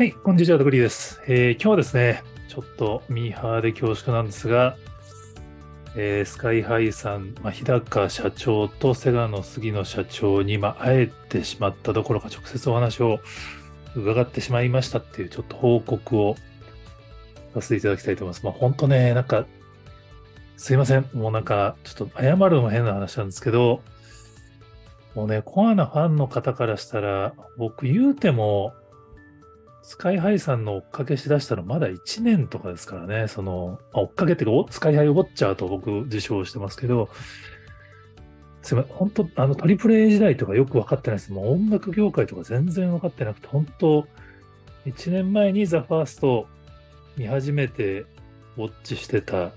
はい、こんにちは、ドクリーです、えー今日はですね、ちょっとミーハーで恐縮なんですが、えースカイハイさん、まあ、日高社長とセガの杉野社長に、まあ、会えてしまったどころか直接お話を伺ってしまいましたっていうちょっと報告をさせていただきたいと思います。まあ、本当ね、なんか、すいません。もうなんか、ちょっと謝るのも変な話なんですけど、もうね、コアなファンの方からしたら、僕言うても、スカイハイさんの追っかけしだしたのまだ1年とかですからね、その、追っかけっていうか、スカイハイウォッチャーと僕自称してますけど、すいません、本当あの、トリプル A 時代とかよく分かってないです。もう音楽業界とか全然分かってなくて、本当1年前にザ・ファースト見始めてウォッチしてた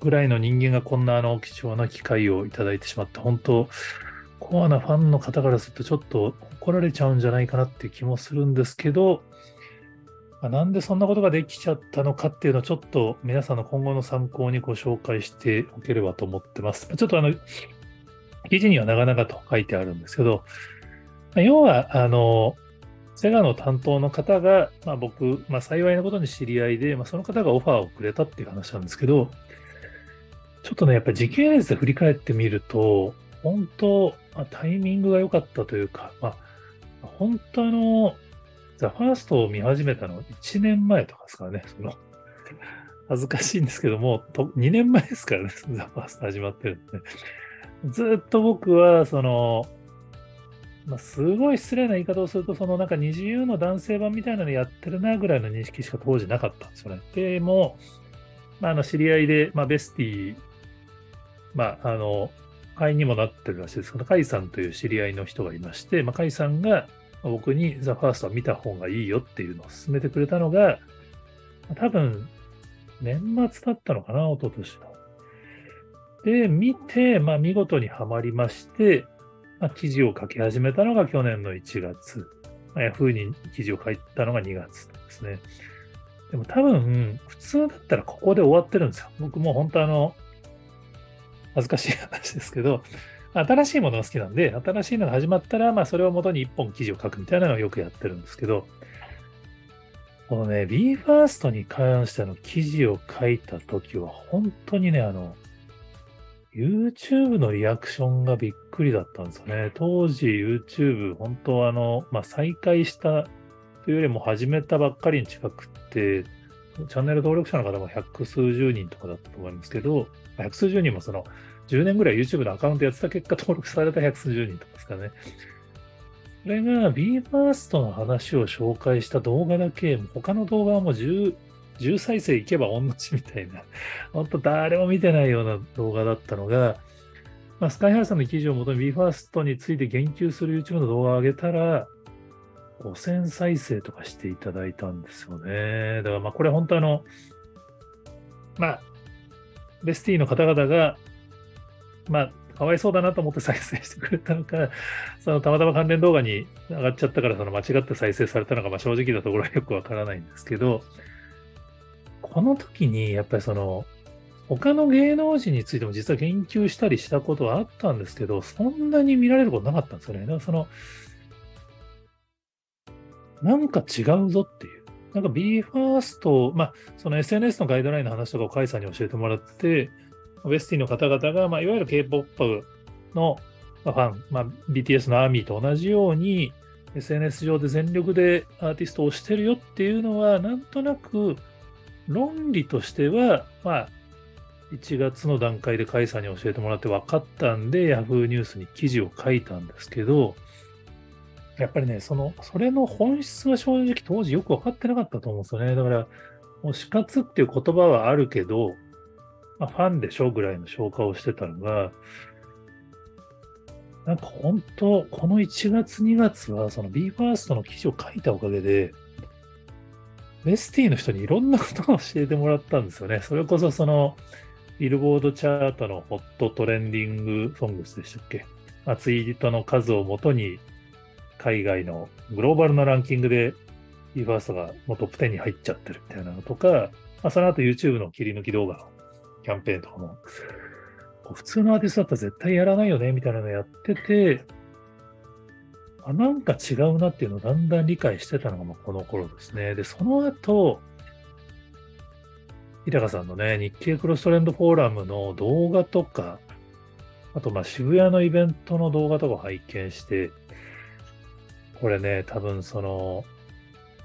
ぐらいの人間がこんなあの貴重な機会をいただいてしまって、本当コアなファンの方からするとちょっと怒られちゃうんじゃないかなっていう気もするんですけど、あなんでそんなことができちゃったのかっていうのをちょっと皆さんの今後の参考にご紹介しておければと思ってます。ちょっとあの、記事には長々と書いてあるんですけど、ま要は、あの、セガの担当の方が、まあ、僕、まあ、幸いなことに知り合いで、まあ、その方がオファーをくれたっていう話なんですけど、ちょっとね、やっぱり時系列で振り返ってみると、本当、まあ、タイミングが良かったというか、まあ、本当の、ザ・ファーストを見始めたの1年前とかですからね、その、恥ずかしいんですけども、と2年前ですからね、ザ・ファースト始まってるんで、ずっと僕は、その、まあ、すごい失礼な言い方をすると、そのなんか二次優の男性版みたいなのやってるなぐらいの認識しか当時なかったんですよね。でも、まあ、あの知り合いで、まあ、ベスティ、まあ、あの、会員にもなってるらしいです。けど、カイさんという知り合いの人がいまして、まあ、カイさんが僕にザ・ファーストは見た方がいいよっていうのを勧めてくれたのが、多分、年末だったのかな、一昨年の。で、見て、まあ、見事にはまりまして、まあ、記事を書き始めたのが去年の1月。まあ、ヤフーに記事を書いたのが2月ですね。でも多分、普通だったらここで終わってるんですよ。僕も本当あの、恥ずかしい話ですけど、新しいものが好きなんで、新しいのが始まったら、まあそれを元に一本記事を書くみたいなのをよくやってるんですけど、このね、BE:FIRST に関しての記事を書いたときは、本当にね、あの、YouTube のリアクションがびっくりだったんですよね。当時 YouTube、本当あの、まあ、再開したというよりも始めたばっかりに近くって、チャンネル登録者の方も百数十人とかだったと思いますけど、百数十人もその10年ぐらい YouTube のアカウントやってた結果登録された百数十人とかですかね。それが BE:FIRST の話を紹介した動画だけ、他の動画はもう10、10再生いけば同じみたいな、本当誰も見てないような動画だったのが、まあ、スカイハイさんの記事をもとに BE:FIRST について言及する YouTube の動画を上げたら、5000再生とかしていただいたんですよね。だからまあこれ本当あの、まあ、ベスティの方々が、まあ、かわいそうだなと思って再生してくれたのか、そのたまたま関連動画に上がっちゃったから、その間違って再生されたのか、まあ正直なところはよくわからないんですけど、この時にやっぱりその、他の芸能人についても実は言及したりしたことはあったんですけど、そんなに見られることなかったんですよね。その、なんか違うぞっていう。なんか BE:FIRST、まあ、その SNS のガイドラインの話とかをカイさんに教えてもらって、ウェスティンの方々が、まあ、いわゆる K-POP のファン、まあ、BTS のアーミーと同じように、SNS 上で全力でアーティストを推してるよっていうのは、なんとなく論理としては、まあ、1月の段階でカイさんに教えてもらって分かったんで、Yahoo ニュースに記事を書いたんですけど、やっぱりね、その、それの本質は正直当時よく分かってなかったと思うんですよね。だから、推し活っていう言葉はあるけど、まあ、ファンでしょぐらいの消化をしてたのが、なんか本当、この1月2月は、その BE:FIRST の記事を書いたおかげで、ベスティの人にいろんなことを教えてもらったんですよね。それこそその、ビルボードチャートのホットトレンディングソングスでしたっけ、まあ、ツイートの数をもとに、海外のグローバルなランキングで BE:FIRST がもうトップ10に入っちゃってるみたいなのとか、まあ、その後 YouTube の切り抜き動画のキャンペーンとかも、普通のアーティストだったら絶対やらないよね、みたいなのやってて、あなんか違うなっていうのをだんだん理解してたのがこの頃ですね。で、その後、日高さんのね、日経クロストレンドフォーラムの動画とか、あとまあ渋谷のイベントの動画とかを拝見して、これね、多分その、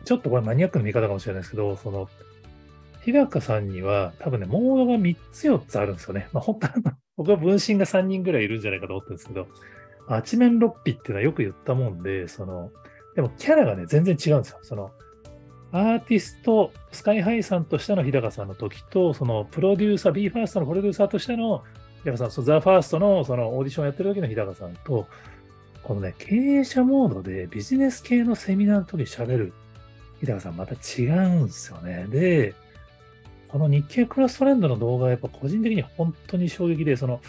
ちょっとこれマニアックな見方かもしれないですけど、その、日高さんには多分ね、モードが3つ4つあるんですよね。まあ本当は、僕は分身が3人ぐらいいるんじゃないかと思ってるんですけど、八面六臂っていうのはよく言ったもんで、その、でもキャラがね、全然違うんですよ。その、アーティスト、スカイハイさんとしての日高さんの時と、そのプロデューサー、BE:FIRST のプロデューサーとしての日高さん、そザ・ファーストのそのオーディションをやってる時の日高さんと、このね、経営者モードでビジネス系のセミナーの時に喋る日高さんまた違うんですよね。で、この日経クロストレンドの動画はやっぱ個人的に本当に衝撃で、その、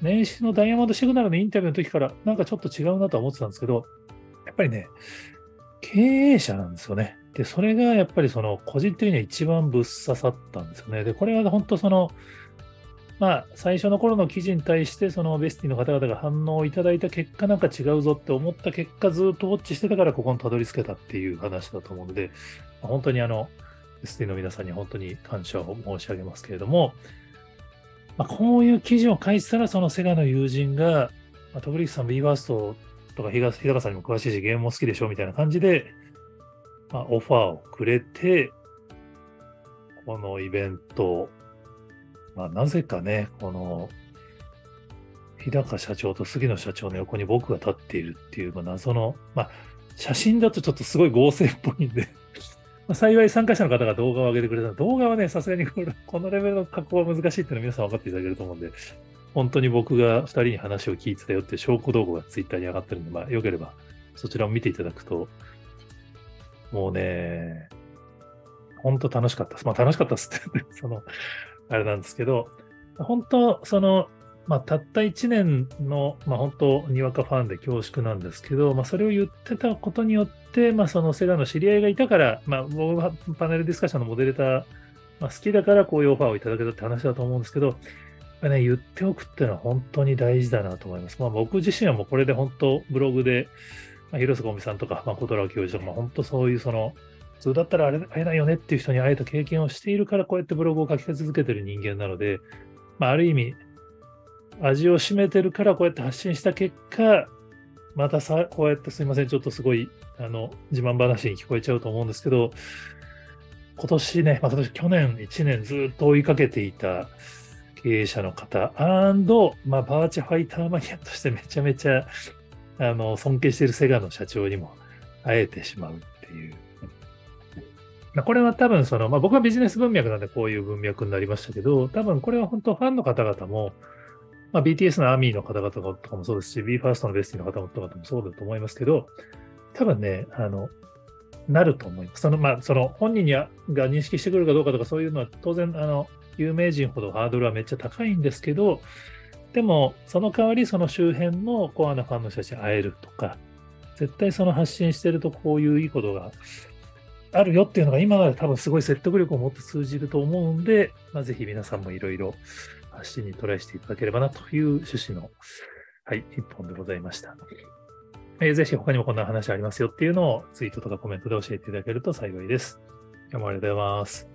年始のダイヤモンドシグナルのインタビューの時からなんかちょっと違うなと思ってたんですけど、やっぱりね、経営者なんですよね。で、それがやっぱりその個人的には一番ぶっ刺さったんですよね。で、これは本当その、まあ、最初の頃の記事に対して、そのベスティの方々が反応をいただいた結果、なんか違うぞって思った結果、ずっとウォッチしてたから、ここにたどり着けたっていう話だと思うので、本当にあの、ステの皆さんに本当に感謝を申し上げますけれども、まあ、こういう記事を書いてたら、そのセガの友人が、まあ、徳力さん、ビーバーストとか日高さんにも詳しいし、ゲームも好きでしょみたいな感じで、まあ、オファーをくれて、このイベント、まあ、なぜかね、この、日高社長と杉野社長の横に僕が立っているっていう、まあ、謎の、まあ、写真だとちょっとすごい合成っぽいんでまあ、幸い参加者の方が動画を上げてくれた動画はね、さすがにこのレベルの加工は難しいっていうのは皆さん分かっていただけると思うんで、本当に僕が2人に話を聞いてたよって証拠動画がツイッターに上がってるんで、まあ、よければそちらを見ていただくと、もうね、本当楽しかったです。まあ楽しかったですって、その、あれなんですけど、本当、その、まあ、たった1年の、まあ、本当、にわかファンで恐縮なんですけど、まあ、それを言ってたことによって、まあ、そのセガの知り合いがいたから、まあ、僕はパネルディスカッションのモデレーター、まあ、好きだからこういうオファーをいただけたって話だと思うんですけど、ね、言っておくっていうのは本当に大事だなと思います。まあ、僕自身はもうこれで本当、ブログで、まあ、広瀬香美さんとか、まあ、小虎教授とか、まあ、本当そういうその、普通だったらあれ会えないよねっていう人に会えた経験をしているから、こうやってブログを書き続けてる人間なので、まあ、ある意味、味を占めてるからこうやって発信した結果、またさ、こうやってすいません、ちょっとすごい、あの、自慢話に聞こえちゃうと思うんですけど、今年ね、まあ、今年、去年1年ずっと追いかけていた経営者の方、アンド、まあ、バーチファイターマニアとしてめちゃめちゃ、あの、尊敬しているセガの社長にも会えてしまうっていう。まあ、これは多分その、まあ、僕はビジネス文脈なんでこういう文脈になりましたけど、多分これは本当ファンの方々も、まあ、BTS のアーミーの方々とかもそうですし、BE:FIRST のベスティの方々もそうだと思いますけど、多分ね、あの、なると思います。その、まあ、その本人にが認識してくるかどうかとかそういうのは当然、あの、有名人ほどハードルはめっちゃ高いんですけど、でも、その代わりその周辺のコアなファンの人たちに会えるとか、絶対その発信してるとこういういいことがあるよっていうのが今まで多分すごい説得力を持って通じると思うんで、まあ、ぜひ皆さんもいろいろ発信にトライしていただければなという趣旨の、はい、一本でございました。えー、ぜひ他にもこんな話ありますよっていうのをツイートとかコメントで教えていただけると幸いです。今日もありがとうございます。